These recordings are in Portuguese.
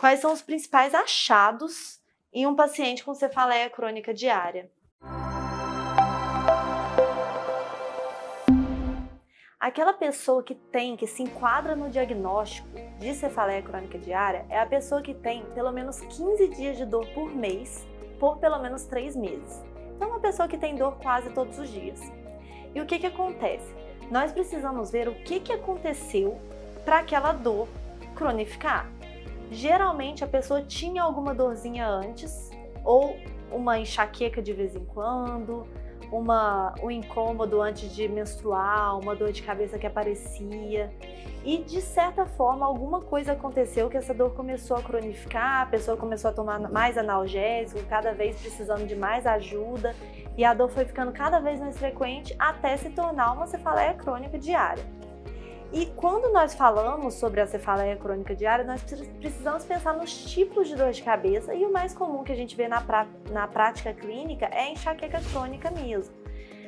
Quais são os principais achados em um paciente com cefaleia crônica diária? Aquela pessoa que tem, que se enquadra no diagnóstico de cefaleia crônica diária é a pessoa que tem pelo menos 15 dias de dor por mês, por pelo menos 3 meses. Então, é uma pessoa que tem dor quase todos os dias. E o que, que acontece? Nós precisamos ver o que, que aconteceu para aquela dor cronificar. Geralmente a pessoa tinha alguma dorzinha antes, ou uma enxaqueca de vez em quando, uma, um incômodo antes de menstruar, uma dor de cabeça que aparecia. E de certa forma, alguma coisa aconteceu que essa dor começou a cronificar, a pessoa começou a tomar mais analgésico, cada vez precisando de mais ajuda, e a dor foi ficando cada vez mais frequente até se tornar uma cefaleia crônica diária. E quando nós falamos sobre a cefaleia crônica diária, nós precisamos pensar nos tipos de dor de cabeça e o mais comum que a gente vê na, na prática clínica é a enxaqueca crônica mesmo.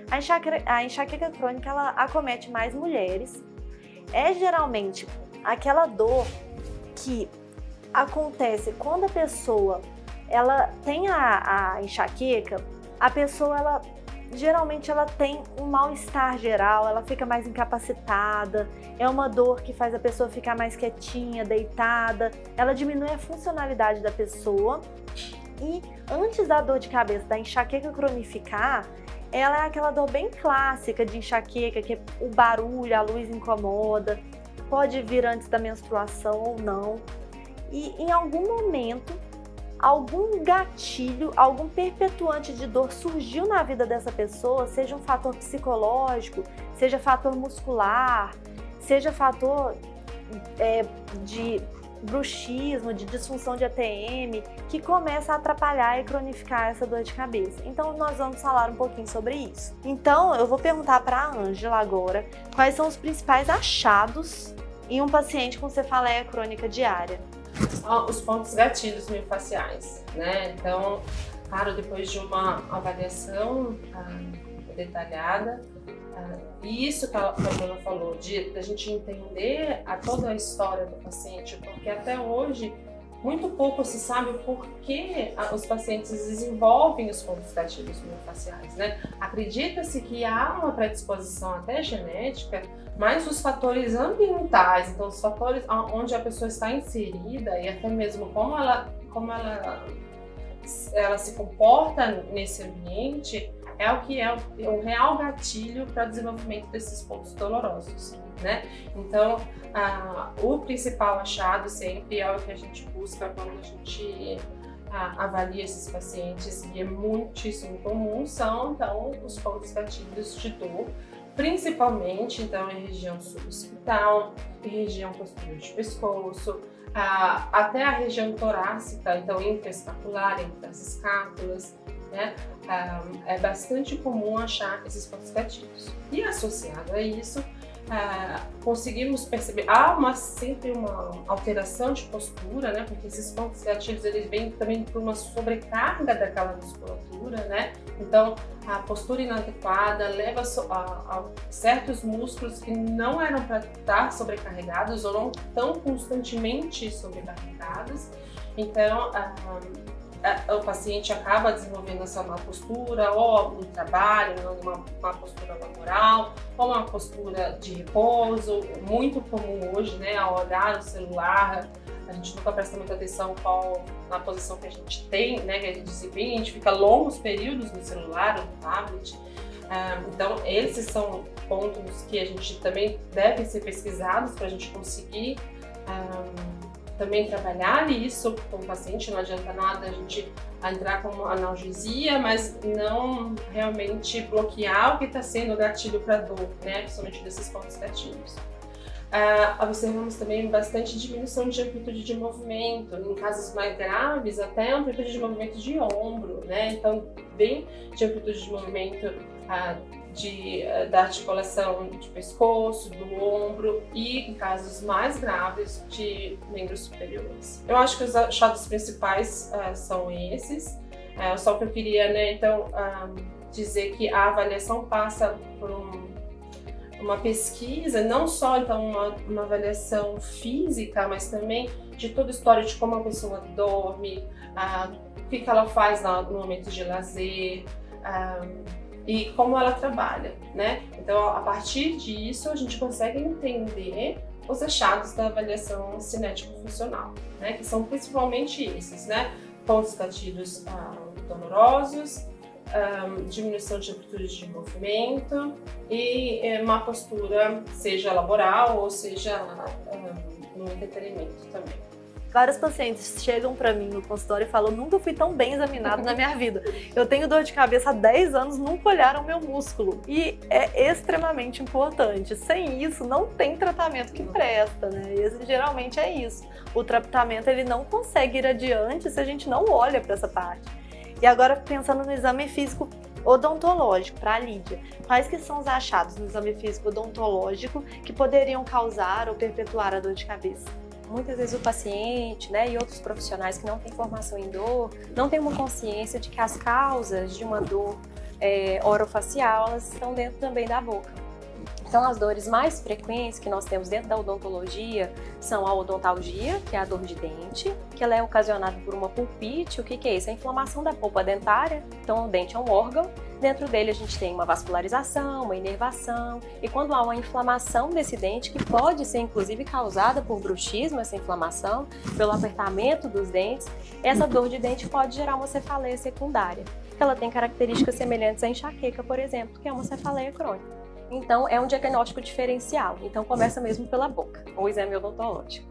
A enxaqueca, a enxaqueca crônica ela acomete mais mulheres. É geralmente aquela dor que acontece quando a pessoa ela tem a, a enxaqueca, a pessoa ela geralmente ela tem um mal-estar geral, ela fica mais incapacitada, é uma dor que faz a pessoa ficar mais quietinha, deitada, ela diminui a funcionalidade da pessoa. E antes da dor de cabeça, da enxaqueca cronificar, ela é aquela dor bem clássica de enxaqueca, que o barulho, a luz incomoda, pode vir antes da menstruação ou não. E em algum momento algum gatilho, algum perpetuante de dor surgiu na vida dessa pessoa, seja um fator psicológico, seja fator muscular, seja fator é, de bruxismo, de disfunção de ATM, que começa a atrapalhar e cronificar essa dor de cabeça. Então nós vamos falar um pouquinho sobre isso. Então eu vou perguntar para a Ângela agora quais são os principais achados em um paciente com cefaleia crônica diária os pontos gatilhos miofasciais, né? Então, claro, depois de uma avaliação ah, detalhada, ah, e isso que a, a Bruna falou, de a gente entender a toda a história do paciente, porque até hoje muito pouco se sabe por que os pacientes desenvolvem os pontos gatilhos miofasciais, né? Acredita-se que há uma predisposição até genética mas os fatores ambientais, então os fatores onde a pessoa está inserida e até mesmo como ela, como ela, ela se comporta nesse ambiente, é o que é o, o real gatilho para o desenvolvimento desses pontos dolorosos, né? Então, o principal achado sempre é o que a gente busca quando a gente avalia esses pacientes e é muitíssimo comum são então os pontos gatilhos de dor principalmente então em região suboccipital, em região posterior de pescoço, até a região torácica, então intraescapular, entre as escápulas, né? é bastante comum achar esses pontos gatilhos. E associado a isso, é, conseguimos perceber há uma, sempre uma alteração de postura, né? Porque esses pontos gatilhos eles vêm também por uma sobrecarga daquela musculatura, né? Então a postura inadequada leva a, a certos músculos que não eram para estar sobrecarregados ou não tão constantemente sobrecarregados. Então o paciente acaba desenvolvendo essa má postura, ou no trabalho, uma má postura laboral, ou uma postura de repouso, muito comum hoje, né, ao olhar o celular, a gente nunca presta muita atenção qual na posição que a gente tem, né, que a gente desempenha, a gente fica longos períodos no celular no tablet. Ah, então, esses são pontos que a gente também deve ser pesquisados para a gente conseguir um, também trabalhar isso com o paciente, não adianta nada a gente entrar com analgesia, mas não realmente bloquear o que está sendo gatilho para dor, né? principalmente desses pontos gatilhos. Uh, observamos também bastante diminuição de amplitude de movimento, em casos mais graves, até amplitude de movimento de ombro, né? Então, bem de amplitude de movimento uh, de, eh, da articulação de pescoço, do ombro e, em casos mais graves, de membros superiores. Eu acho que os achados principais uh, são esses. Uh, só que eu queria, né, então, uh, dizer que a avaliação passa por um, uma pesquisa, não só então uma, uma, avaliação física, mas também de toda a história de como a pessoa dorme, ah, o que, que ela faz no momento de lazer e como ela trabalha, né? Então, a partir disso, a gente consegue entender os achados da avaliação cinético-funcional, né? Que são principalmente esses, né? Pontos gatilhos ah, dolorosos, um, diminuição de amplitude de movimento e é, uma postura, seja laboral ou seja um, no entretenimento também. Vários pacientes chegam para mim no consultório e falam: nunca fui tão bem examinado na minha vida. Eu tenho dor de cabeça há 10 anos, nunca olharam meu músculo. E é extremamente importante. Sem isso, não tem tratamento que presta, né? E geralmente é isso. O tratamento ele não consegue ir adiante se a gente não olha para essa parte. E agora pensando no exame físico odontológico para a Lídia, quais que são os achados no exame físico odontológico que poderiam causar ou perpetuar a dor de cabeça? Muitas vezes o paciente né, e outros profissionais que não têm formação em dor não têm uma consciência de que as causas de uma dor é, orofacial elas estão dentro também da boca. Então, as dores mais frequentes que nós temos dentro da odontologia são a odontalgia, que é a dor de dente, que ela é ocasionada por uma pulpite. O que, que é isso? É a inflamação da polpa dentária. Então, o dente é um órgão. Dentro dele a gente tem uma vascularização, uma inervação, e quando há uma inflamação desse dente, que pode ser inclusive causada por bruxismo, essa inflamação, pelo apertamento dos dentes, essa dor de dente pode gerar uma cefaleia secundária, ela tem características semelhantes à enxaqueca, por exemplo, que é uma cefaleia crônica. Então, é um diagnóstico diferencial. Então, começa mesmo pela boca, o exame odontológico.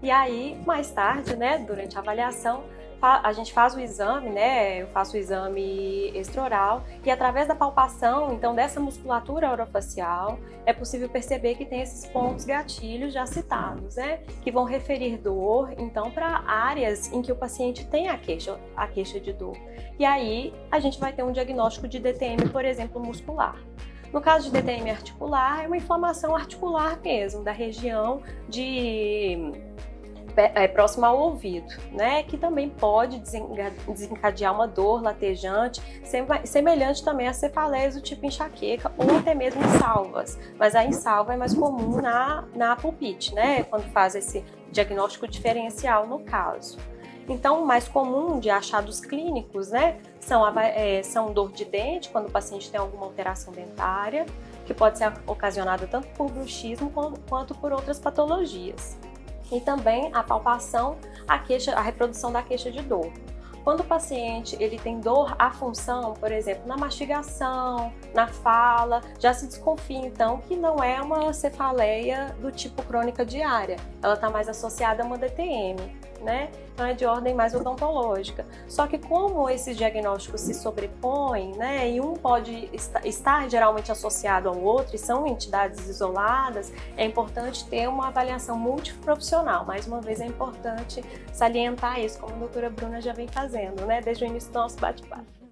E aí, mais tarde, né, durante a avaliação, a gente faz o exame, né? Eu faço o exame extraoral e através da palpação, então, dessa musculatura orofacial, é possível perceber que tem esses pontos gatilhos já citados, né? Que vão referir dor, então, para áreas em que o paciente tem a queixa, a queixa de dor. E aí, a gente vai ter um diagnóstico de DTM, por exemplo, muscular. No caso de DTM articular, é uma inflamação articular mesmo, da região de é, próximo ao ouvido, né? Que também pode desencadear uma dor latejante, semelhante também a cefaleias do tipo enxaqueca ou até mesmo salvas. Mas a salva é mais comum na, na pulpite, né? Quando faz esse diagnóstico diferencial no caso. Então, o mais comum de achados clínicos, né, são, é, são dor de dente, quando o paciente tem alguma alteração dentária, que pode ser ocasionada tanto por bruxismo quanto por outras patologias. E também a palpação, a, queixa, a reprodução da queixa de dor. Quando o paciente ele tem dor à função, por exemplo, na mastigação, na fala, já se desconfia então que não é uma cefaleia do tipo crônica diária, ela está mais associada a uma DTM, né? Então é de ordem mais odontológica. Só que como esses diagnósticos se sobrepõem, né, e um pode estar geralmente associado ao outro e são entidades isoladas, é importante ter uma avaliação multiprofissional. Mais uma vez é importante salientar isso, como a doutora Bruna já vem fazendo né, desde o início do nosso bate-papo.